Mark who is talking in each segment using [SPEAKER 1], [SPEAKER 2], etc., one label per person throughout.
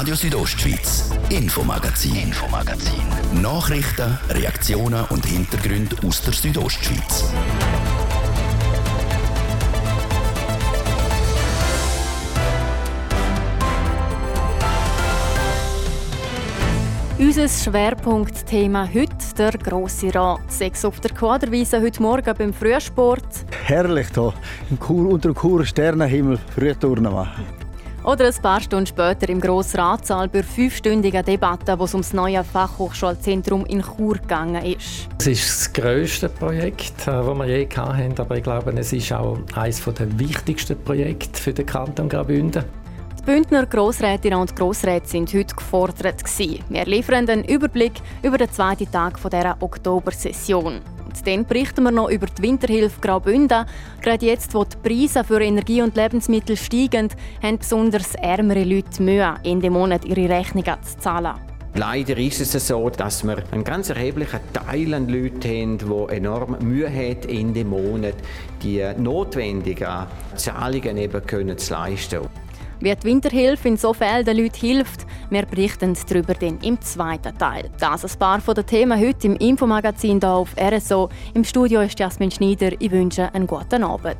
[SPEAKER 1] Radio Südostschweiz, Infomagazin, Infomagazin. Nachrichten, Reaktionen und Hintergründe aus der Südostschweiz.
[SPEAKER 2] Unser Schwerpunktthema heute der grosse Rat. Sechs auf der Quaderwiese heute Morgen beim Frühsport.
[SPEAKER 3] Herrlich hier, im Kur, unter dem Kur Sternenhimmel Frühturnen machen.
[SPEAKER 2] Oder ein paar Stunden später im Grossratssaal bei fünfstündigen Debatte, wo es um das neue Fachhochschulzentrum in Chur gegangen ist.
[SPEAKER 4] Es ist das grösste Projekt, das äh, wir je hatten, aber ich glaube, es ist auch eines der wichtigsten Projekte für den Kanton Graubünden.
[SPEAKER 2] Die Bündner Grossrätinnen und Grossräte sind heute gefordert. Wir liefern einen Überblick über den zweiten Tag dieser Oktobersession. Und dann berichten wir noch über die Winterhilfe Graubünden. Gerade jetzt, wo die Preise für Energie und Lebensmittel steigen, haben besonders ärmere Leute Mühe, in dem Monat ihre Rechnungen zu zahlen.
[SPEAKER 5] Leider ist es so, dass wir einen ganz erheblichen Teil an Leuten haben, die enorm Mühe haben, in dem Monat die notwendigen Zahlungen eben können zu leisten.
[SPEAKER 2] Wie die Winterhilfe in so Fällen den Leuten hilft, wir berichten darüber dann im zweiten Teil. Das ist ein paar den Themen heute im Infomagazin hier auf RSO. Im Studio ist Jasmin Schneider. Ich wünsche einen guten Abend.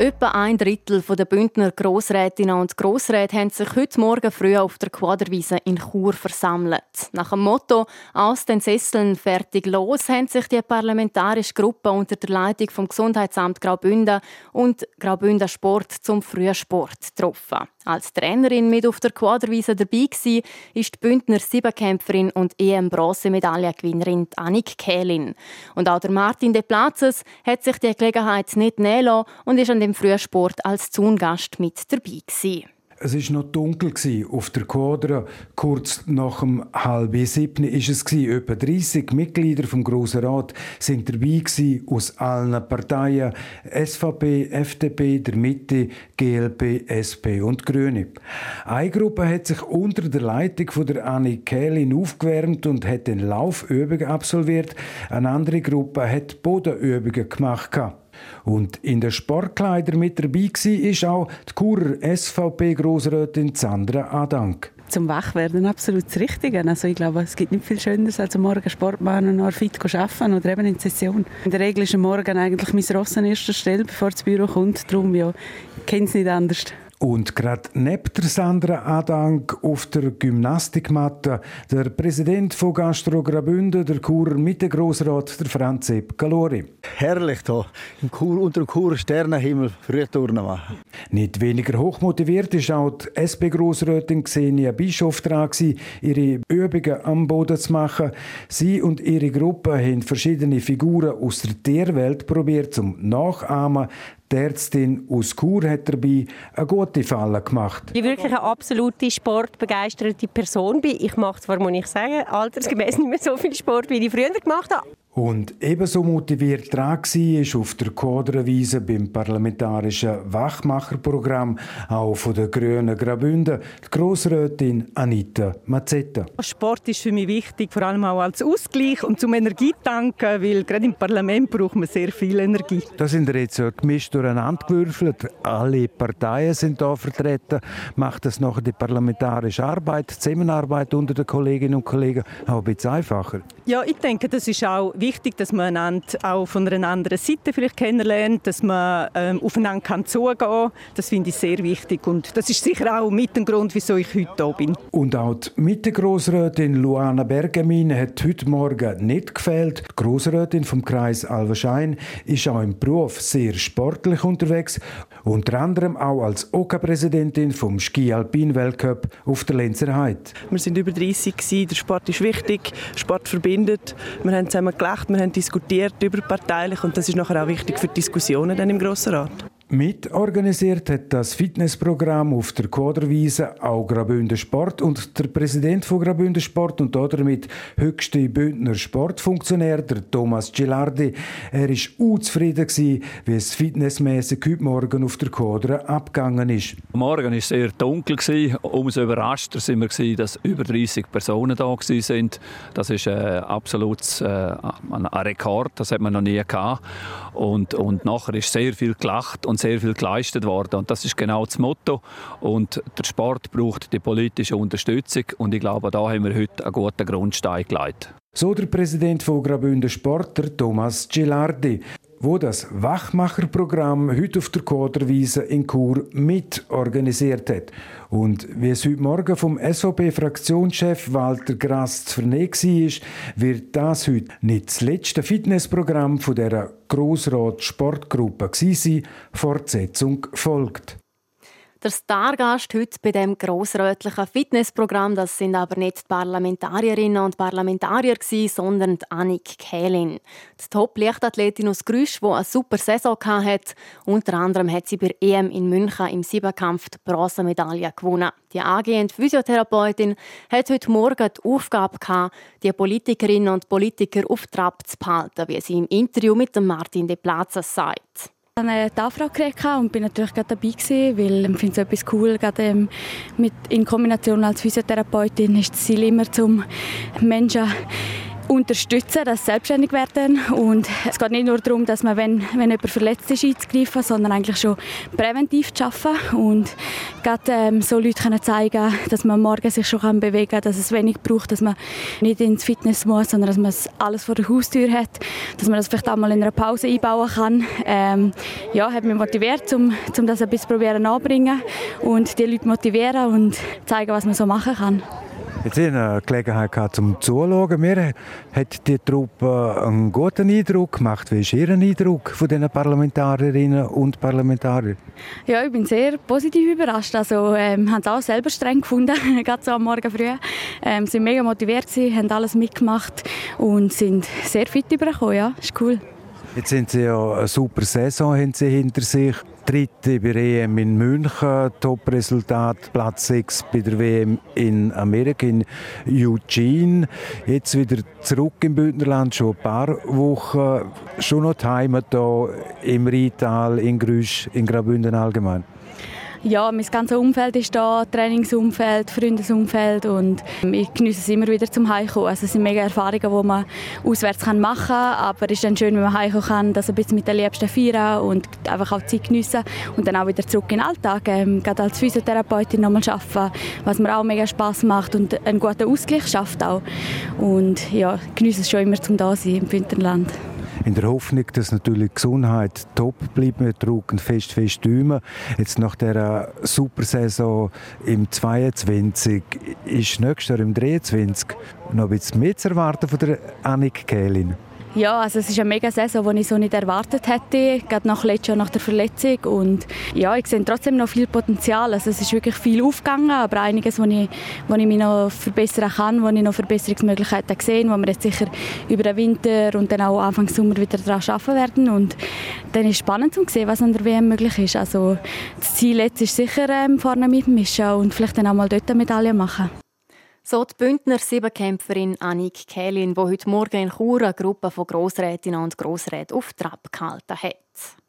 [SPEAKER 2] Etwa ein Drittel der Bündner Grossrätinnen und Grossräte haben sich heute Morgen früh auf der Quaderwiese in Chur versammelt. Nach dem Motto «Aus den Sesseln fertig los» haben sich die parlamentarische Gruppe unter der Leitung vom Gesundheitsamt Graubünden und Graubünden Sport zum Frühsport getroffen. Als Trainerin mit auf der Quaderwiese dabei war, ist die Bündner Siebenkämpferin und EM-Bronzemedaillengewinnerin Annik Kählin. Und auch der Martin de Platzes hat sich die Gelegenheit nicht nehmen und ist an dem Frühsport als Zungast mit dabei gewesen.
[SPEAKER 6] Es war noch dunkel auf der Quadra. Kurz nach dem halb sieben ist es Etwa 30 Mitglieder vom Grossen Rat sind dabei aus allen Parteien SVP, FDP, der Mitte, GLP, SP und Grüne. Eine Gruppe hat sich unter der Leitung von der Annie Kählin aufgewärmt und hat den Laufübungen absolviert. Eine andere Gruppe hat Bodenübungen gemacht. Und in den Sportkleidern mit dabei war ist auch die Churer SVP-Grossrätin Sandra Adank.
[SPEAKER 7] Zum Wachwerden absolut das Richtige. Also ich glaube, es gibt nicht viel Schöneres, als am Morgen Sport machen und noch fit arbeiten oder eben in die Session. In der Regel ist am Morgen eigentlich mein Ross an erster Stelle, bevor das Büro kommt. Darum, ja, ich kenne es nicht anders.
[SPEAKER 6] Und gerade neben der Sandra Adank auf der Gymnastikmatte der Präsident von Gastro Graubünden, der Churer Mitte-Grossrat, der Franz Sepp Galori.
[SPEAKER 3] Herrlich hier, im Kur, unter dem Churer Sternenhimmel Frühturnen machen.
[SPEAKER 6] Nicht weniger hochmotiviert ist auch die SP-Grossrätin Xenia Bischof dran, ihre Übungen am Boden zu machen. Sie und ihre Gruppe haben verschiedene Figuren aus der Tierwelt probiert zum Nachahmen. Die Ärztin aus Chur hat dabei eine gute Falle gemacht.
[SPEAKER 8] Ich wirklich eine absolute sportbegeisterte Person bin. Ich mache zwar, muss ich sagen, altersgemäß nicht mehr so viel Sport, wie ich früher gemacht habe.
[SPEAKER 6] Und ebenso motiviert dran war auf der Quadrenwiese beim parlamentarischen Wachmacherprogramm auch von der Grünen Graubünden die Grossrätin Anita Mazzetta.
[SPEAKER 9] Sport ist für mich wichtig, vor allem auch als Ausgleich und zum Energietanken, weil gerade im Parlament braucht man sehr viel Energie.
[SPEAKER 6] Da sind wir jetzt gemischt durcheinander gewürfelt. Alle Parteien sind da vertreten. Macht das nachher die parlamentarische Arbeit, die Zusammenarbeit unter den Kolleginnen und Kollegen auch ein bisschen einfacher?
[SPEAKER 9] Ja, ich denke, das ist auch wichtig, dass man einander auch von einer anderen Seite vielleicht kennenlernt, dass man ähm, aufeinander kann zugehen kann. Das finde ich sehr wichtig und das ist sicher auch mit dem Grund, wieso ich heute hier bin.
[SPEAKER 6] Und auch die Mittegrossrätin Luana Bergamin hat heute Morgen nicht gefehlt. Die Grossrätin vom Kreis Alverschein ist auch im Beruf sehr sportlich unterwegs, unter anderem auch als OK-Präsidentin vom Ski-Alpin-Weltcup auf der Lenzer Heide.
[SPEAKER 10] Wir sind über 30 gewesen. der Sport ist wichtig, Sport verbindet. Wir haben zusammen gelacht, wir haben diskutiert überparteilich und das ist nachher auch wichtig für die Diskussionen dann im Grossen Rat.
[SPEAKER 6] Mitorganisiert hat das Fitnessprogramm auf der Quaderwiese auch Graubünden Sport und der Präsident von Graubünden Sport und damit höchste Bündner Sportfunktionär, der Thomas Gilardi, er war unzufrieden wie es fitnessmäßig heute Morgen auf der Quadra abgegangen ist.
[SPEAKER 11] Morgen war es sehr dunkel. Umso überraschter sind wir dass über 30 Personen da sind. Das ist äh, absolut äh, ein Rekord, das hat man noch nie gehabt. Und, und nachher ist sehr viel gelacht und sehr viel geleistet worden. Und das ist genau das Motto. Und der Sport braucht die politische Unterstützung. Und ich glaube, da haben wir heute einen guten Grundstein gelegt.
[SPEAKER 6] So der Präsident von Graubünden Sport, der Thomas Gilardi wo das Wachmacherprogramm heute auf der Koderwiese in Chur mit organisiert hat. Und wie es heute Morgen vom SVP-Fraktionschef Walter Grass zu vernehmen war, wird das heute nicht das letzte Fitnessprogramm von dieser Grossrat-Sportgruppe sein. Fortsetzung folgt.
[SPEAKER 2] Der Stargast heute bei dem grossrätlichen Fitnessprogramm, das sind aber nicht die Parlamentarierinnen und Parlamentarier gewesen, sondern die Annik Kählin. Die Top-Leichtathletin aus Grüsch, die eine super Saison hatte. Unter anderem hat sie bei EM in München im Siebenkampf die Bronzemedaille gewonnen. Die angehende Physiotherapeutin hat heute Morgen die Aufgabe gehabt, die Politikerinnen und Politiker auf Trab zu behalten, wie sie im Interview mit Martin de Plaza sagt.
[SPEAKER 12] Hatte eine Anfrage und bin natürlich gerade dabei gewesen, weil ich finde es etwas cool, gerade ähm, mit, in Kombination als Physiotherapeutin ist das Ziel immer zum Menschen unterstützen, dass sie selbstständig werden. Und es geht nicht nur darum, dass man, wenn, wenn jemand verletzt ist, einzugreifen, sondern eigentlich schon präventiv zu arbeiten. Und gerade ähm, so Leute können zeigen, dass man morgen sich schon bewegen kann, dass es wenig braucht, dass man nicht ins Fitness muss, sondern dass man alles vor der Haustür hat, dass man das vielleicht auch mal in einer Pause einbauen kann. Ähm, ja, hat mich motiviert, um, um das ein bisschen probieren anbringen und die Leute motivieren und zeigen, was man so machen kann.
[SPEAKER 6] Jetzt hatte ich eine Gelegenheit gehabt, zum Zuschauen. Mir hat die Truppe einen guten Eindruck gemacht. Wie ist Ihr Eindruck von den Parlamentarierinnen und Parlamentariern?
[SPEAKER 12] Ja, ich bin sehr positiv überrascht. Also, ähm, haben es auch selber streng gefunden, gerade so am Morgen früh. Ähm, sind mega motiviert gewesen, haben alles mitgemacht und sind sehr fit übergekommen. Ja, ist cool.
[SPEAKER 6] Jetzt sind Sie ja eine super Saison haben Sie hinter sich. Dritte bei der EM in München, Top-Resultat, Platz 6 bei der WM in Amerika, in Eugene. Jetzt wieder zurück im Bündnerland, schon ein paar Wochen. Schon noch die Heimat hier im Rheintal, in Grüsch, in Graubünden allgemein
[SPEAKER 12] ja, mein ganzes Umfeld ist da, Trainingsumfeld, Freundesumfeld und ich genieße es immer wieder zum Heimkommen. Also es sind mega Erfahrungen, die man auswärts machen kann, aber es ist dann schön, wenn man heimkommen kann, das ein bisschen mit den Liebsten feiern und einfach auch Zeit geniessen und dann auch wieder zurück in den Alltag, ähm, gerade als Physiotherapeutin nochmal arbeiten, was mir auch mega Spass macht und einen guten Ausgleich schafft auch. Und ja, genieße es schon immer zum da sein im Bündnerland
[SPEAKER 6] in der Hoffnung, dass natürlich die Gesundheit top bleibt. Wir drücken fest, fest Däumen. Jetzt nach dieser Supersaison im 22 ist nächstes Jahr im 23 noch ein bisschen mehr zu erwarten von der Annik Kählin.
[SPEAKER 12] Ja, also es ist eine mega Saison, die ich so nicht erwartet hätte, gerade nach letztes Jahr nach der Verletzung und ja, ich sehe trotzdem noch viel Potenzial. Also es ist wirklich viel aufgegangen, aber einiges, wo ich, wo ich mich noch verbessern kann, wo ich noch Verbesserungsmöglichkeiten sehe, wo wir jetzt sicher über den Winter und dann auch Anfang Sommer wieder daran arbeiten werden und dann ist es spannend zu sehen, was an der WM möglich ist. Also das Ziel jetzt ist sicher ähm, vorne mitmischen und vielleicht dann auch mal dort eine Medaille machen.
[SPEAKER 2] So die Bündner Siebenkämpferin Annik Kählin, die heute Morgen in Chur eine Gruppe von Grossrätinnen und Grossräten auf Trab gehalten hat.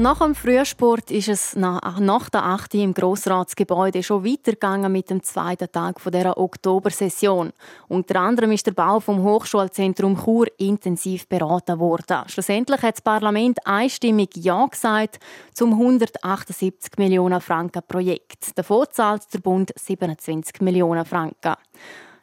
[SPEAKER 2] Nach dem Frühsport ist es nach, der 8. im Grossratsgebäude schon weitergegangen mit dem zweiten Tag der Oktobersession. Unter anderem ist der Bau vom Hochschulzentrum Chur intensiv beraten worden. Schlussendlich hat das Parlament einstimmig Ja gesagt zum 178 Millionen Franken Projekt. Davon zahlt der Bund 27 Millionen Franken.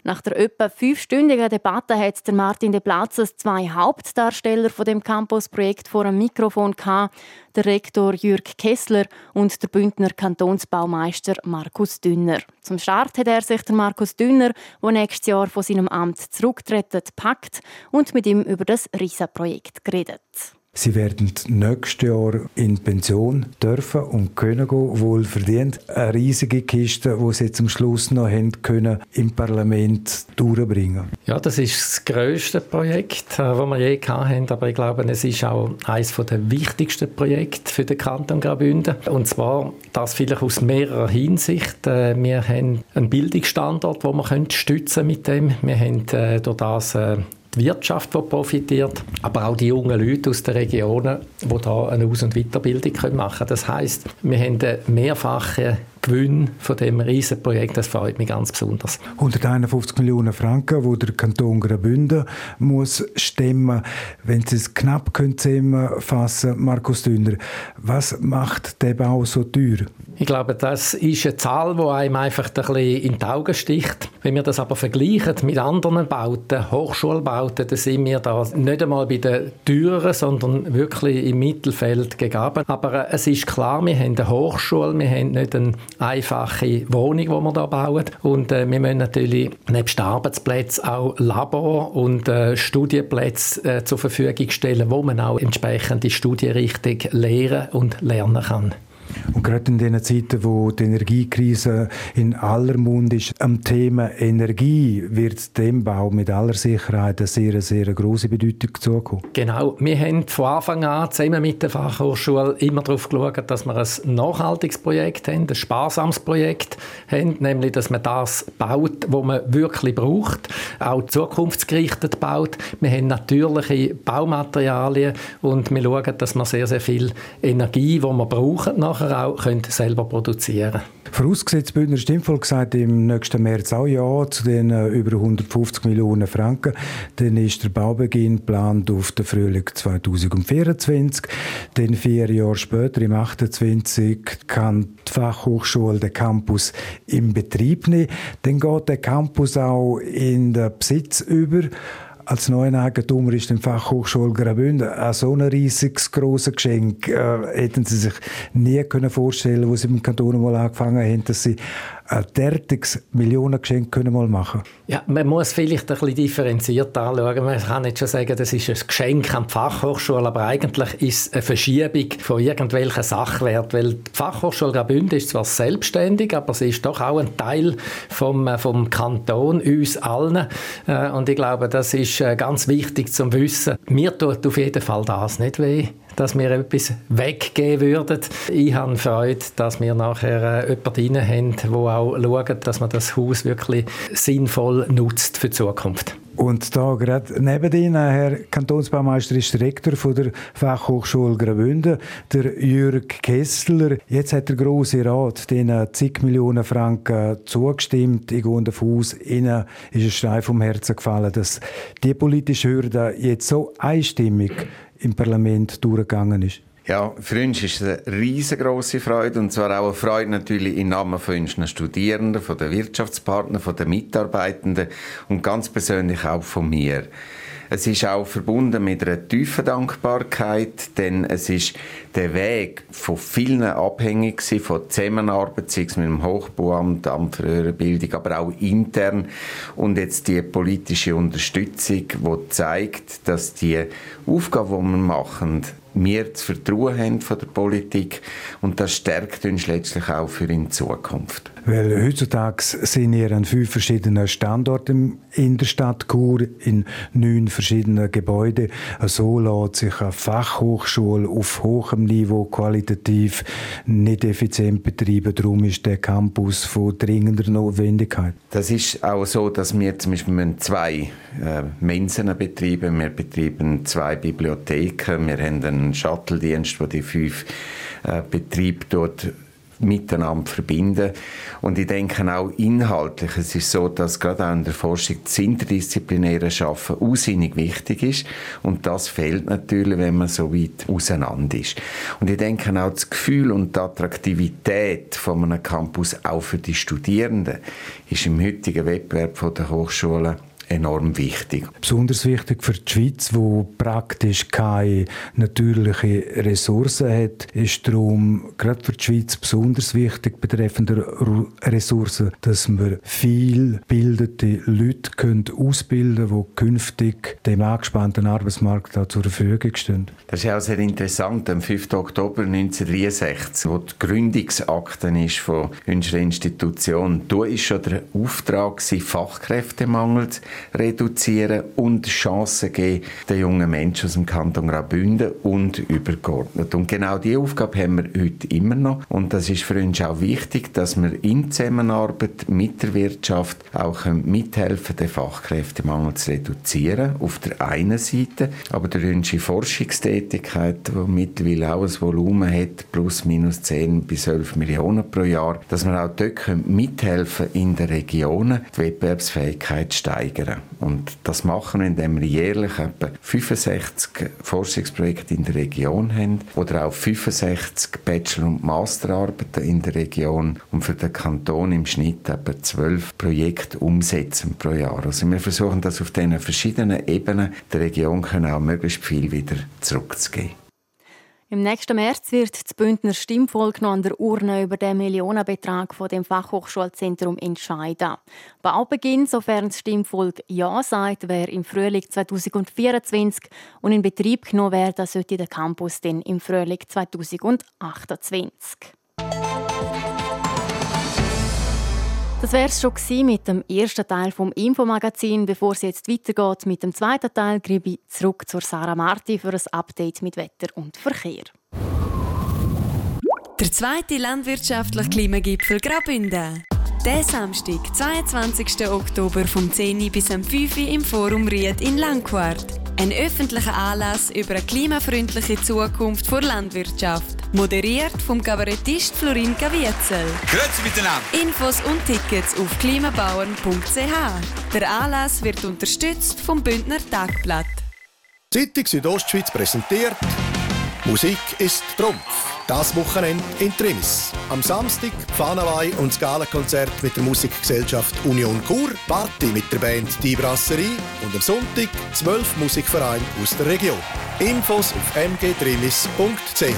[SPEAKER 2] Nach der etwa fünfstündigen Debatte hat der Martin de Platzes zwei Hauptdarsteller von dem Campusprojekt vor dem Mikrofon gehabt, der Rektor Jürg Kessler und der Bündner Kantonsbaumeister Markus Dünner. Zum Start hat er sich der Markus Dünner, der nächstes Jahr von seinem Amt zurücktritt, packt und mit ihm über das Riesenprojekt geredet.
[SPEAKER 6] Sie werden nächstes Jahr in Pension dürfen und können gehen, wohl verdient. Eine riesige Kiste, die Sie zum Schluss noch haben können, im Parlament durchbringen.
[SPEAKER 4] Ja, das ist das grösste Projekt, das äh, wir je hatten. Aber ich glaube, es ist auch eines der wichtigsten Projekte für den Kanton Graubünden. Und zwar das vielleicht aus mehrerer Hinsicht. Äh, wir haben einen Bildungsstandort, den wir mit dem. Wir haben äh, durch das die Wirtschaft, die profitiert, aber auch die jungen Leute aus den Regionen, die da eine Aus- und Weiterbildung machen können. Das heißt, wir haben eine mehrfache Gewinn von dem riesen Projekt, das freut mich ganz besonders.
[SPEAKER 6] 151 Millionen Franken, wo der Kanton Graubünden muss stemmen. Wenn Sie es knapp können zusammenfassen, Markus Dünner, was macht der Bau so teuer?
[SPEAKER 4] Ich glaube, das ist eine Zahl, die einem einfach ein bisschen in die Augen sticht. Wenn wir das aber vergleichen mit anderen Bauten, Hochschulbauten, dann sind wir da nicht einmal bei den teuren, sondern wirklich im Mittelfeld gegeben. Aber äh, es ist klar, wir haben eine Hochschule, wir haben nicht eine einfache Wohnung, die wir hier bauen. Und äh, wir müssen natürlich nebst Arbeitsplätzen auch Labor und äh, Studienplätze äh, zur Verfügung stellen, wo man auch entsprechende Studienrichtung lehren und lernen kann.
[SPEAKER 6] Und gerade in den Zeiten, wo die Energiekrise in aller Mund ist, am Thema Energie wird dem Bau mit aller Sicherheit eine sehr, sehr große Bedeutung zukommen.
[SPEAKER 4] Genau. Wir haben von Anfang an zusammen mit der Fachhochschule immer darauf geschaut, dass wir ein nachhaltiges Projekt haben, ein sparsames Projekt haben, nämlich, dass man das baut, was man wirklich braucht, auch zukunftsgerichtet baut. Wir haben natürliche Baumaterialien und wir schauen, dass wir sehr, sehr viel Energie, die wir brauchen, nachher auch können selber produzieren können.
[SPEAKER 6] Vorausgesetzt, Bündner Stimmvolk sagt im nächsten März auch Ja zu den äh, über 150 Millionen Franken. Dann ist der Baubeginn geplant auf den Frühling 2024. Dann vier Jahre später, im 28, kann die Fachhochschule den Campus in Betrieb nehmen. Dann geht der Campus auch in den Besitz über als neuen Eigentümer ist die Fachhochschule Graubünden ein so ein riesiges, grosses Geschenk. Äh, hätten Sie sich nie können vorstellen, wo Sie im Kanton mal angefangen haben, dass Sie derartiges Millionengeschenk können mal machen
[SPEAKER 4] Ja, man muss vielleicht ein bisschen differenziert anschauen. Man kann nicht schon sagen, das ist ein Geschenk an die Fachhochschule, aber eigentlich ist es eine Verschiebung von irgendwelchen Sachwerten, weil die Fachhochschule Graubünden ist zwar selbstständig, aber sie ist doch auch ein Teil vom, äh, vom Kanton, uns allen. Äh, und ich glaube, das ist äh, ganz wichtig zu wissen. Mir tut auf jeden Fall das nicht weh dass wir etwas weggeben würden. Ich habe Freude, dass wir nachher äh, jemanden haben, der auch schaut, dass man das Haus wirklich sinnvoll nutzt für die Zukunft.
[SPEAKER 6] Und da gerade neben Ihnen, Herr Kantonsbaumeister, ist Rektor von der Fachhochschule Graubünden, der Jürg Kessler. Jetzt hat der Grosse Rat den zig Millionen Franken zugestimmt. Ich gehe davon aus, Ihnen ist ein Stein vom Herzen gefallen, dass die politische Hürde jetzt so einstimmig im Parlament durchgegangen ist?
[SPEAKER 13] Ja, für uns ist es eine riesengroße Freude und zwar auch eine Freude natürlich im Namen von unseren Studierenden, von den Wirtschaftspartnern, von den Mitarbeitenden und ganz persönlich auch von mir. Es ist auch verbunden mit einer tiefen Dankbarkeit, denn es ist der Weg von vielen abhängig von Zusammenarbeit, sei es mit dem Hochbauamt, Amt für höhere Bildung, aber auch intern. Und jetzt die politische Unterstützung, die zeigt, dass die Aufgabe, die wir machen, wir zu vertrauen haben von der Politik und das stärkt uns letztlich auch für in Zukunft.
[SPEAKER 6] Weil heutzutage sind wir an fünf verschiedenen Standorten in der Stadt Chur, in neun verschiedenen Gebäuden. So lässt sich eine Fachhochschule auf hohem Niveau qualitativ nicht effizient betreiben. Darum ist der Campus von dringender Notwendigkeit.
[SPEAKER 13] Das ist auch so, dass wir zum Beispiel zwei äh, Mensen betreiben. Wir betreiben zwei Bibliotheken. Wir haben einen Shuttle-Dienst, der die fünf äh, Betriebe dort miteinander verbinden. Und ich denke auch inhaltlich, es ist so, dass gerade auch in der Forschung das interdisziplinäre Schaffen ausinnig wichtig ist. Und das fehlt natürlich, wenn man so weit auseinander ist. Und ich denke auch das Gefühl und die Attraktivität von einem Campus auch für die Studierenden ist im heutigen Wettbewerb der Hochschulen enorm wichtig.
[SPEAKER 6] Besonders wichtig für die Schweiz, wo praktisch keine natürlichen Ressourcen hat, ist darum gerade für die Schweiz besonders wichtig betreffend Ressourcen, dass wir viel bildete Leute können ausbilden können, die künftig dem angespannten Arbeitsmarkt auch zur Verfügung stehen.
[SPEAKER 13] Das ist auch sehr interessant. Am 5. Oktober 1963, wo die Gründungsakte ist von unserer Institution, da ist schon der Auftrag Fachkräftemangel reduzieren und Chancen geben den jungen Menschen aus dem Kanton Graubünden und übergeordnet. Und genau diese Aufgabe haben wir heute immer noch. Und das ist für uns auch wichtig, dass wir in Zusammenarbeit mit der Wirtschaft auch mithelfen den Fachkräftemangel zu reduzieren, auf der einen Seite, aber der wünsche Forschungstätigkeit, die mittlerweile auch ein Volumen hat, plus minus 10 bis 11 Millionen pro Jahr, dass wir auch dort mithelfen in den Regionen, die Wettbewerbsfähigkeit steigern. Und das machen wir, indem wir jährlich etwa 65 Forschungsprojekte in der Region haben oder auch 65 Bachelor- und Masterarbeiten in der Region und für den Kanton im Schnitt etwa 12 Projekte umsetzen pro Jahr. Also wir versuchen das auf diesen verschiedenen Ebenen der Region können auch möglichst viel wieder zurückzugeben.
[SPEAKER 2] Im nächsten März wird das Bündner Stimmvolk noch an der Urne über den Millionenbetrag von dem Fachhochschulzentrum entscheiden. Baubeginn, sofern das Stimmvolk Ja sagt, wäre im Frühling 2024 und in Betrieb genommen werden sollte der Campus dann im Frühling 2028. Das wäre es schon mit dem ersten Teil vom Infomagazin. Bevor es jetzt weitergeht mit dem zweiten Teil, gebe ich zurück zur Sarah Marti für ein Update mit Wetter und Verkehr.
[SPEAKER 14] Der zweite landwirtschaftliche Klimagipfel Graubünden. Der Samstag, 22. Oktober vom 10. bis am 5. im Forum Ried in Langquart. Ein öffentlicher Anlass über eine klimafreundliche Zukunft vor Landwirtschaft. Moderiert vom Kabarettist Florin Caviezel.
[SPEAKER 15] Grüezi miteinander.
[SPEAKER 14] Infos und Tickets auf klimabauern.ch. Der Anlass wird unterstützt vom Bündner Tagblatt.
[SPEAKER 16] Zeitung Südostschweiz präsentiert Musik ist Trumpf. Das Wochenende in Trimis. Am Samstag Fahnenweih und das Galakonzert mit der Musikgesellschaft Union Chur, Party mit der Band Die Brasserie und am Sonntag zwölf Musikvereine aus der Region. Infos auf mgtrimis.ch.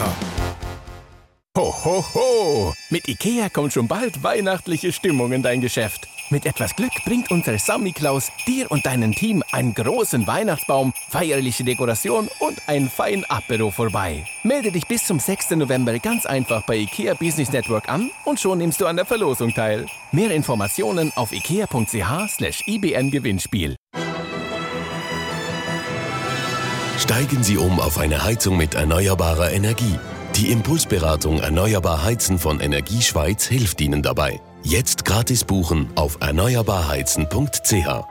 [SPEAKER 17] Ho, ho, ho! Mit IKEA kommt schon bald weihnachtliche Stimmung in dein Geschäft. Mit etwas Glück bringt unser Sammy Klaus dir und deinem Team einen großen Weihnachtsbaum, feierliche Dekoration und ein fein Apero vorbei. Melde dich bis zum 6. November ganz einfach bei IKEA Business Network an und schon nimmst du an der Verlosung teil. Mehr Informationen auf ikea.ch/slash ibn-Gewinnspiel.
[SPEAKER 18] Steigen Sie um auf eine Heizung mit erneuerbarer Energie. Die Impulsberatung Erneuerbar Heizen von Energieschweiz hilft Ihnen dabei. Jetzt gratis buchen auf erneuerbarheizen.ch.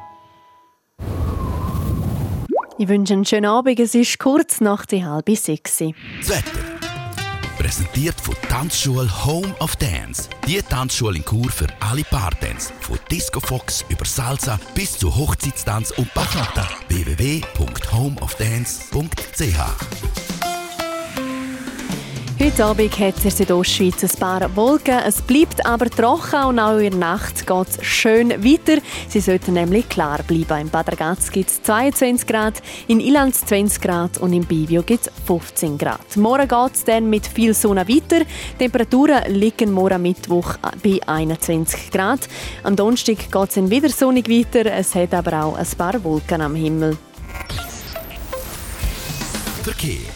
[SPEAKER 2] Ich wünsche einen schönen Abend. Es ist kurz nach die halbe sechs.
[SPEAKER 1] Das Wetter. Präsentiert von Tanzschule Home of Dance. Die Tanzschule in Kur für alle Partens. Von Disco Fox über Salsa bis zu Hochzeitstanz und Bachata. www.homeofdance.ch
[SPEAKER 2] Heute Abend hat es in Südostschweiz ein paar Wolken. Es bleibt aber trocken und auch in der Nacht geht es schön weiter. Sie sollten nämlich klar bleiben. In Bad Ragaz gibt es 22 Grad, in Ilanz 20 Grad und in Bivio gibt es 15 Grad. Morgen geht es dann mit viel Sonne weiter. Die Temperaturen liegen morgen Mittwoch bei 21 Grad. Am Donnerstag geht es wieder sonnig weiter. Es hat aber auch ein paar Wolken am Himmel.
[SPEAKER 1] Verkehr.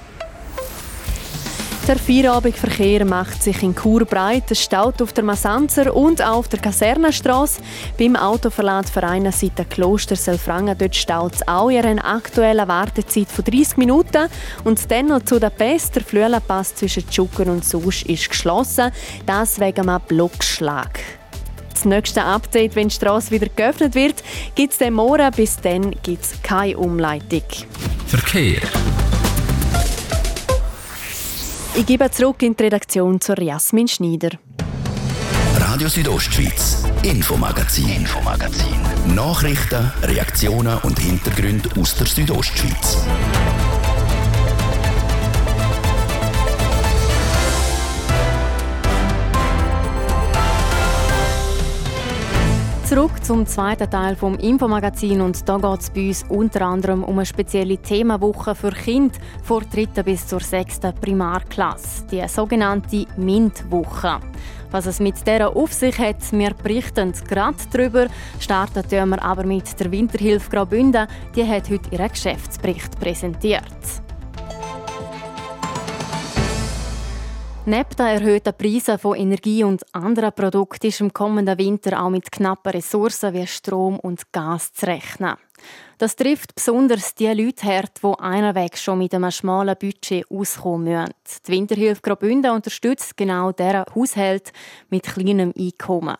[SPEAKER 2] Der Feierabendverkehr macht sich in Chur breit. Es staut auf der Masanzer und auch auf der Kasernenstraße. Beim Autoverladverein Seite Kloster Selfrangen dort staut es auch in einer aktuellen Wartezeit von 30 Minuten. Und dann noch zu der Pest. Der Flüelenpass zwischen Tschucken und Susch ist geschlossen. Das wegen einem Blockschlag. Das nächste Update, wenn die Straße wieder geöffnet wird, gibt es den morgen. Bis dann gibt es keine Umleitung.
[SPEAKER 1] Verkehr.
[SPEAKER 2] Ich gebe zurück in die Redaktion zur Jasmin Schneider.
[SPEAKER 1] Radio Südostschweiz, Infomagazin, Infomagazin. Nachrichten, Reaktionen und Hintergründe aus der Südostschweiz.
[SPEAKER 2] Zurück zum zweiten Teil vom Infomagazin und da geht es bei uns unter anderem um eine spezielle Themawoche für Kinder vor der dritten bis zur sechsten Primarklasse, die sogenannte MINT-Woche. Was es mit dieser auf sich hat, wir berichten gerade darüber. Starten wir aber mit der Winterhilfe Graubünden. Die hat heute ihren Geschäftsbericht präsentiert. Neben den erhöhten Preisen von Energie und anderen Produkten ist im kommenden Winter auch mit knappen Ressourcen wie Strom und Gas zu rechnen. Das trifft besonders die Leute hart, die einen Weg schon mit einem schmalen Budget auskommen müssen. Die Winterhilfe Graubünden unterstützt genau deren Haushalt mit kleinem Einkommen.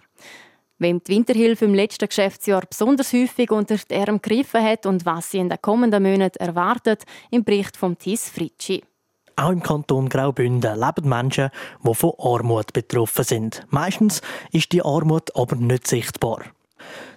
[SPEAKER 2] Wem die Winterhilfe im letzten Geschäftsjahr besonders häufig unter die Arme gegriffen hat und was sie in den kommenden Monaten erwartet, im Bericht von Tis Fritschi.
[SPEAKER 15] Auch im Kanton Graubünden leben Menschen, die von Armut betroffen sind. Meistens ist die Armut aber nicht sichtbar.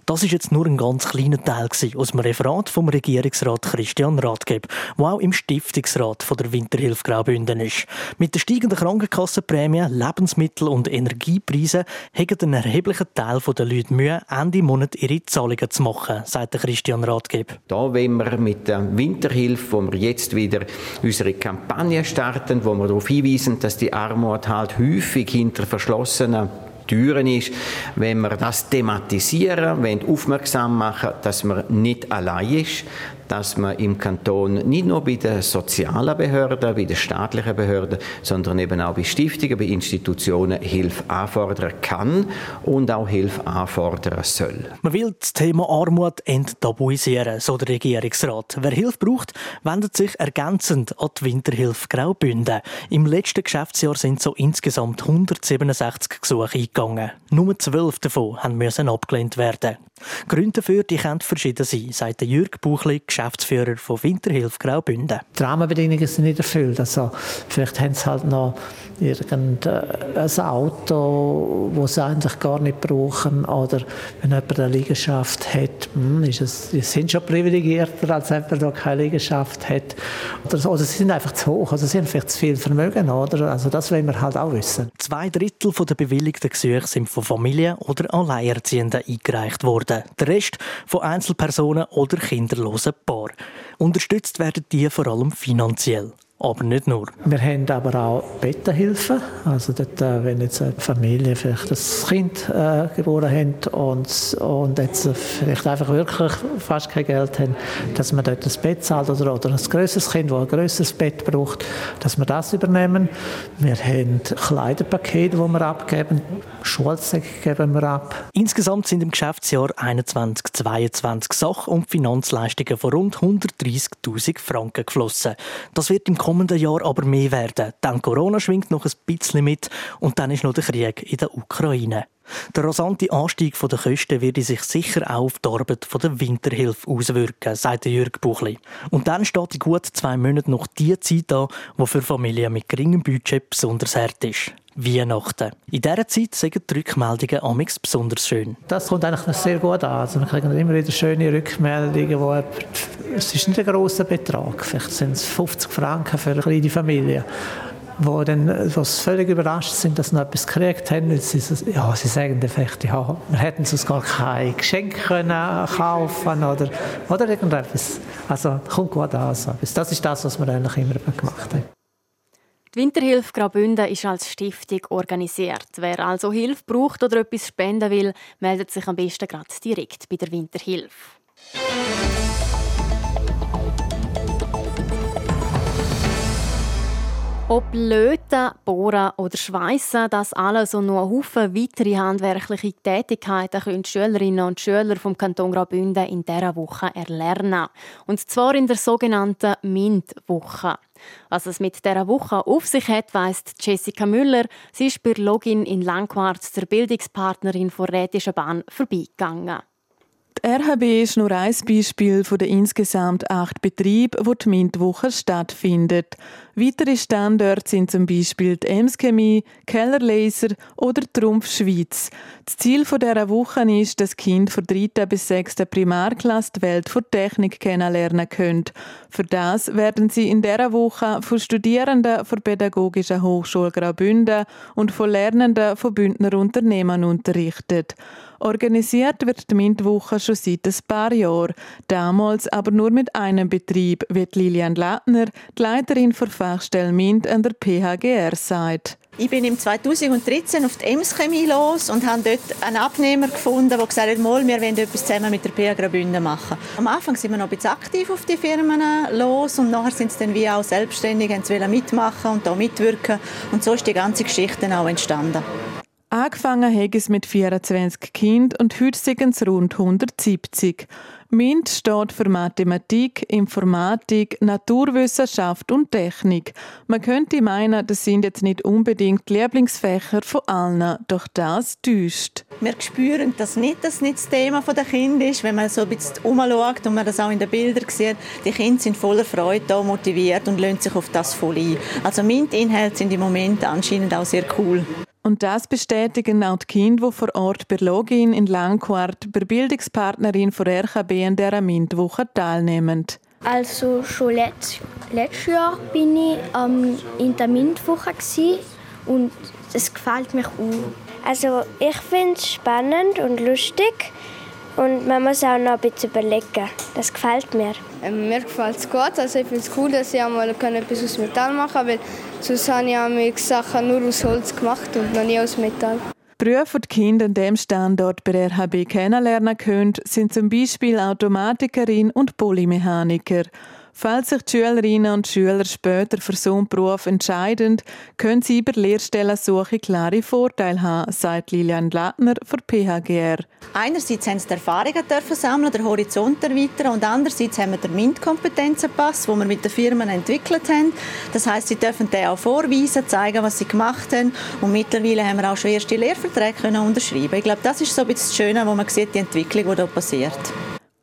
[SPEAKER 15] Das ist jetzt nur ein ganz kleiner Teil aus dem Referat vom Regierungsrat Christian Rathgeb, der auch im Stiftungsrat von der Winterhilfe Graubünden ist. Mit den steigenden Krankenkassenprämien, Lebensmittel- und Energiepreisen haben einen erheblichen Teil der Leute Mühe, Ende Monat ihre Zahlungen zu machen, sagt Christian Rathgeb.
[SPEAKER 5] Da wenn wir mit der Winterhilfe, wo wir jetzt wieder unsere Kampagne starten, wo wir darauf hinweisen, dass die Armut halt häufig hinter verschlossenen Türen ist, wenn wir das thematisieren, wenn aufmerksam machen, dass man nicht allein ist, dass man im Kanton nicht nur bei den sozialen Behörden, bei den staatlichen Behörden, sondern eben auch bei Stiftungen, bei Institutionen Hilfe anfordern kann und auch Hilfe anfordern soll.
[SPEAKER 15] Man will das Thema Armut enttabuisieren, so der Regierungsrat. Wer Hilfe braucht, wendet sich ergänzend an die Winterhilfe Graubünden. Im letzten Geschäftsjahr sind so insgesamt 167 Gesuche eingegangen. Nur zwölf davon haben müssen abgelehnt werden. Gründe dafür die können verschieden sein, sagt Jürg Buchli, Geschäftsführer von Winterhilfe Graubünden.
[SPEAKER 19] Die Rahmenbedingungen sind nicht erfüllt. Also, vielleicht haben sie halt noch irgendein Auto, das sie eigentlich gar nicht brauchen. Oder wenn jemand eine Liegenschaft hat, hm, ist es, sie sind schon privilegierter, als jemand, der keine Liegenschaft hat. Oder, oder sie sind einfach zu hoch, also sie haben vielleicht zu viel Vermögen. Oder? Also das wollen wir halt auch wissen.
[SPEAKER 15] Zwei Drittel der bewilligten Gesuche sind von Familien oder Alleinerziehenden eingereicht worden. Der Rest von Einzelpersonen oder kinderlosen Paaren. Unterstützt werden die vor allem finanziell aber nicht nur.
[SPEAKER 19] Wir haben aber auch Bettenhilfen. Also dort, äh, wenn jetzt eine Familie vielleicht ein Kind äh, geboren hat und, und jetzt vielleicht einfach wirklich fast kein Geld haben, dass man dort ein Bett zahlt oder, oder ein größeres Kind, das ein größeres Bett braucht, dass wir das übernehmen. Wir haben Kleiderpakete, die wir abgeben, Schulsäcke geben wir ab.
[SPEAKER 15] Insgesamt sind im Geschäftsjahr 21/22 Sach- und Finanzleistungen von rund 130.000 Franken geflossen. Das wird im kommenden Jahr aber mehr werden. Denn Corona schwingt noch ein bisschen mit und dann ist noch der Krieg in der Ukraine. Der rasante Anstieg der Kosten wird sich sicher auch auf die Arbeit der Winterhilfe auswirken, sagt Jürg Buchli. Und dann steht in gut zwei Monaten noch die Zeit an, die für Familien mit geringem Budget besonders hart ist. Weihnachten. In dieser Zeit sind die Rückmeldungen amix besonders schön.
[SPEAKER 19] Das kommt eigentlich sehr gut an. Also wir kriegen immer wieder schöne Rückmeldungen, wo es ist nicht ein grosser Betrag, vielleicht sind es 50 Franken für eine kleine Familie wo dann was völlig überrascht sind, dass sie noch etwas gekriegt haben. Sie, ja, sie sagen vielleicht, ja, wir hätten sonst gar kein Geschenk können kaufen oder, oder irgendetwas. Also kommt gut an. Also. Das ist das, was wir eigentlich immer gemacht haben.
[SPEAKER 2] Die Winterhilfe Graubünden ist als Stiftung organisiert. Wer also Hilfe braucht oder etwas spenden will, meldet sich am besten gerade direkt bei der Winterhilfe. Ob Löten, Bohren oder Schweissen, das alles und noch ein Haufen weitere handwerkliche Tätigkeiten können Schülerinnen und Schüler vom Kanton Graubünden in dieser Woche erlernen. Und zwar in der sogenannten MINT-Woche. Was es mit dieser Woche auf sich hat, weiss Jessica Müller. Sie ist bei Login in Langquart, der Bildungspartnerin der Rätischen Bahn, vorbeigegangen.
[SPEAKER 20] Die RHB ist nur ein Beispiel von den insgesamt acht Betrieben, wo die MINT-Woche stattfindet. Weitere Standorte sind zum Beispiel die Ems Chemie, Keller Laser oder Trumpf Schweiz. Das Ziel dieser Woche ist, dass Kinder von 3. bis 6. Primarklasse die Welt der Technik kennenlernen können. Für das werden sie in dieser Woche von Studierenden der Pädagogischen Hochschule Graubünden und von Lernenden von Bündner Unternehmen unterrichtet. Organisiert wird die MINT-Woche schon seit ein paar Jahren. Damals aber nur mit einem Betrieb, wie Lilian Lattner, die Leiterin der Fachstelle MINT an der PHGR, sagt.
[SPEAKER 21] Ich bin im 2013 auf die Ems Chemie los und habe dort einen Abnehmer gefunden, der gesagt hat, wir wollen etwas zusammen mit der PA Graubünden machen. Am Anfang sind wir noch ein bisschen aktiv auf die Firmen los und nachher sind sie dann wie auch selbstständig, haben mitmachen und da mitwirken und so ist die ganze Geschichte auch entstanden.
[SPEAKER 20] Angefangen hat es mit 24 Kindern und heute sind es rund 170. MINT steht für Mathematik, Informatik, Naturwissenschaft und Technik. Man könnte meinen, das sind jetzt nicht unbedingt die Lieblingsfächer von allen, doch das täuscht.
[SPEAKER 21] Wir spüren das nicht, dass nicht das Thema der Kinder ist. Wenn man so ein bisschen umschaut und man das auch in den Bildern sieht, die Kinder sind voller Freude, da motiviert und lassen sich auf das voll ein. Also MINT-Inhalte sind im Moment anscheinend auch sehr cool.
[SPEAKER 20] Und das bestätigen auch die Kinder, die vor Ort bei Login in Langquart bei Bildungspartnerin von RKB an dieser MINT-Woche teilnehmen.
[SPEAKER 22] Also schon letzt, letztes Jahr bin ich ähm, in der MINT-Woche und es gefällt mir auch.
[SPEAKER 23] Also ich finde es spannend und lustig und man muss auch noch ein bisschen überlegen. Das gefällt mir.
[SPEAKER 24] Ähm, mir gefällt es gut. Also ich finde es cool, dass ich einmal etwas aus Metall machen kann, weil sonst habe ich Sachen nur aus Holz gemacht und noch nie aus Metall.
[SPEAKER 20] Berufe, die Kinder an diesem Standort bei der RHB kennenlernen können, sind zum Beispiel Automatikerin und Polymechaniker. Falls sich die Schülerinnen und Schüler später für so einen Beruf entscheiden, können sie bei Lehrstellensuche klare Vorteile haben, sagt Lilian Lattner für PHGR.
[SPEAKER 21] Einerseits haben sie die Erfahrungen dürfen sammeln, den Horizont erweitern und andererseits haben wir den MINT-Kompetenzenpass, den wir mit den Firmen entwickelt haben. Das heißt, sie dürfen den auch vorweisen, zeigen, was sie gemacht haben und mittlerweile haben wir auch schon erste Lehrverträge können unterschreiben. Ich glaube, das ist so ein bisschen das Schöne, wo man sieht, die Entwicklung, die da passiert.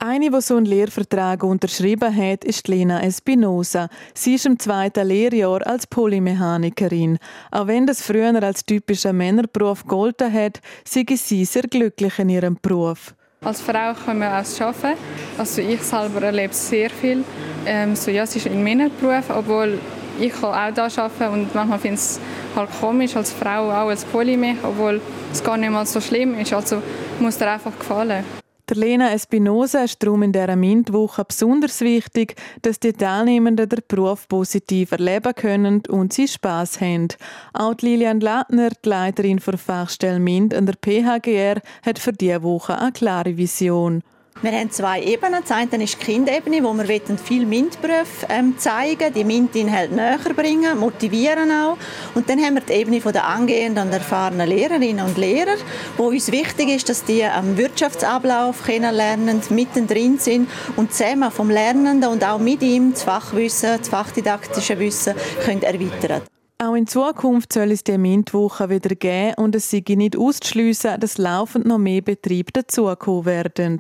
[SPEAKER 20] Eine, die so einen Lehrvertrag unterschrieben hat, ist Lena Espinosa. Sie ist im zweiten Lehrjahr als Polymechanikerin. Auch wenn das früher als typischer Männerberuf gegolten hat, sei sie sehr glücklich in ihrem Beruf.
[SPEAKER 25] Als Frau können wir auch arbeiten. Also ich selber erlebe sehr viel. Ähm, so, ja, es ist ein Männerberuf, obwohl ich kann auch da arbeiten und manchmal finde ich es halt komisch als Frau auch als Polymech, obwohl es gar nicht mal so schlimm ist. Also muss dir einfach gefallen.
[SPEAKER 20] Der Lena Espinosa ist darum in dieser MINT-Woche besonders wichtig, dass die Teilnehmenden den Beruf positiv erleben können und sie Spass haben. Auch Lilian Lattner, die Leiterin der Fachstelle MINT an der PHGR, hat für diese Woche eine klare Vision.
[SPEAKER 21] Wir haben zwei Ebenen. Das eine ist die Kindebene, wo wir viel MINT-Berufe ähm, zeigen, die MINT-Inhalte näher bringen, motivieren auch. Und dann haben wir die Ebene der angehenden und erfahrenen Lehrerinnen und Lehrer, wo uns wichtig ist, dass die am Wirtschaftsablauf kennenlernen, mittendrin sind und zusammen vom Lernenden und auch mit ihm das Fachwissen, das fachdidaktische Wissen können erweitern
[SPEAKER 20] auch in Zukunft soll es die MINT-Woche wieder geben und es sei nicht auszuschliessen, dass laufend noch mehr Betriebe dazukommen werden.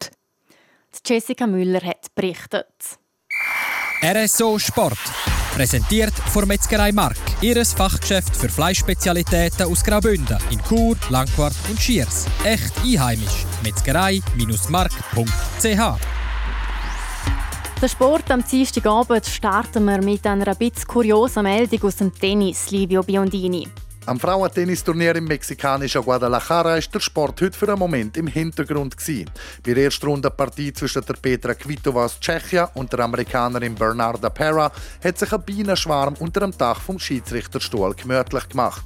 [SPEAKER 2] Jessica Müller hat berichtet.
[SPEAKER 26] RSO Sport. Präsentiert von Metzgerei Mark. Ihres Fachgeschäft für Fleischspezialitäten aus Graubünden in Chur, Langquart und Schiers. Echt einheimisch. Metzgerei-mark.ch
[SPEAKER 2] der Sport am Dienstagabend starten wir mit einer bisschen kuriosen Meldung aus dem Tennis, Livio Biondini.
[SPEAKER 27] Am Frauentennisturnier im mexikanischen Guadalajara ist der Sport heute für einen Moment im Hintergrund gewesen. Bei der ersten Runde Partie zwischen der Petra Kvitova aus Tschechien und der Amerikanerin Bernarda Pera hat sich ein Bienenschwarm unter dem Dach vom Schiedsrichterstuhl gemütlich gemacht.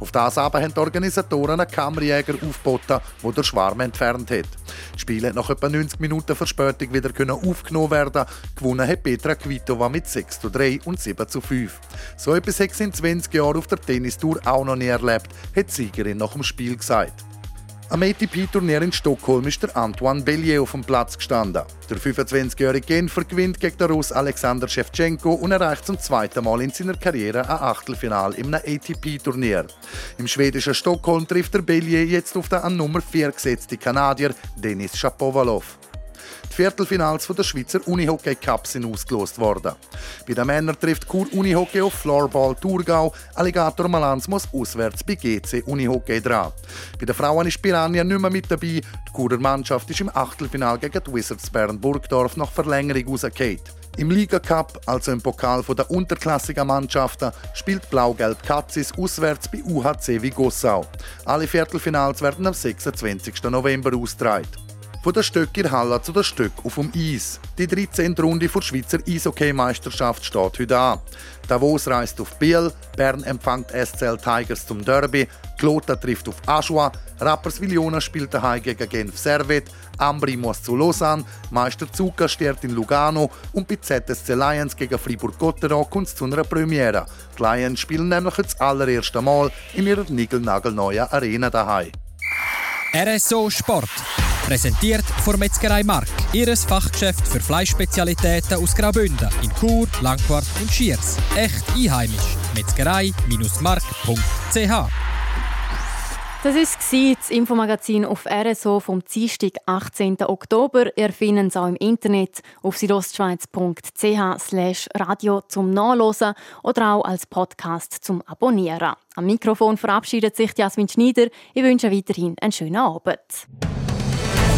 [SPEAKER 27] Auf das aber haben die Organisatoren einen Kammerjäger aufgeboten, der den Schwarm entfernt hat. Das Spiel hat nach etwa 90 Minuten Verspätung wieder aufgenommen werden. Gewonnen hat Petra Kvitova mit 6 zu 3 und 7 zu 5. So etwas hat sie in 20 Jahren auf der Tennistour auch noch nie erlebt, hat die Siegerin nach dem Spiel gesagt. Am ATP-Turnier in Stockholm ist der Antoine Bellier auf dem Platz gestanden. Der 25-jährige Genfer gewinnt gegen den Russ Alexander Shevchenko und erreicht zum zweiten Mal in seiner Karriere ein Achtelfinal im ATP-Turnier. Im schwedischen Stockholm trifft der Bellier jetzt auf den an Nummer 4 gesetzten Kanadier Denis Shapovalov. Viertelfinals der Schweizer Unihockey Cup sind ausgelost worden. Bei den Männern trifft Kur Unihockey auf Floorball Thurgau, Alligator Malanz muss auswärts bei GC Unihockey dran. Bei den Frauen ist Piranha nicht mehr mit dabei. Die Kurer Mannschaft ist im Achtelfinal gegen die Wizards Bern Burgdorf nach Verlängerung rausgefallen. Im Liga Cup, also im Pokal der unterklassigen Mannschaften, spielt Blau-Gelb Katzis auswärts bei UHC Vigossau. Alle Viertelfinals werden am 26. November ausgetragen. Von der Stöck in Halle zu der Stöck auf dem Eis. Die 13. Runde der Schweizer Eishockey-Meisterschaft steht heute an. Davos reist auf Biel, Bern empfängt SCL Tigers zum Derby, Klota trifft auf Aschua, Rapperswil-Jona spielt daheim gegen Genf Servet, Ambri muss zu Lausanne, Meister Zucca steht in Lugano und bei ZSC Lions gegen Fribourg-Gotteron kommt es zu einer Premiere. Die Lions spielen nämlich das allererste Mal in ihrer nigelnagelneuen Arena daheim.
[SPEAKER 26] RSO Sport. Präsentiert von Metzgerei Mark. Ihres Fachgeschäft für Fleischspezialitäten aus Graubünden in Chur, Langquart und Schiers. Echt einheimisch. Metzgerei-mark.ch
[SPEAKER 2] das war das Infomagazin auf RSO vom Dienstag, 18. Oktober. Ihr findet es auch im Internet auf südostschweiz.ch radio zum Nachlesen oder auch als Podcast zum Abonnieren. Am Mikrofon verabschiedet sich Jasmin Schneider. Ich wünsche weiterhin einen schönen Abend.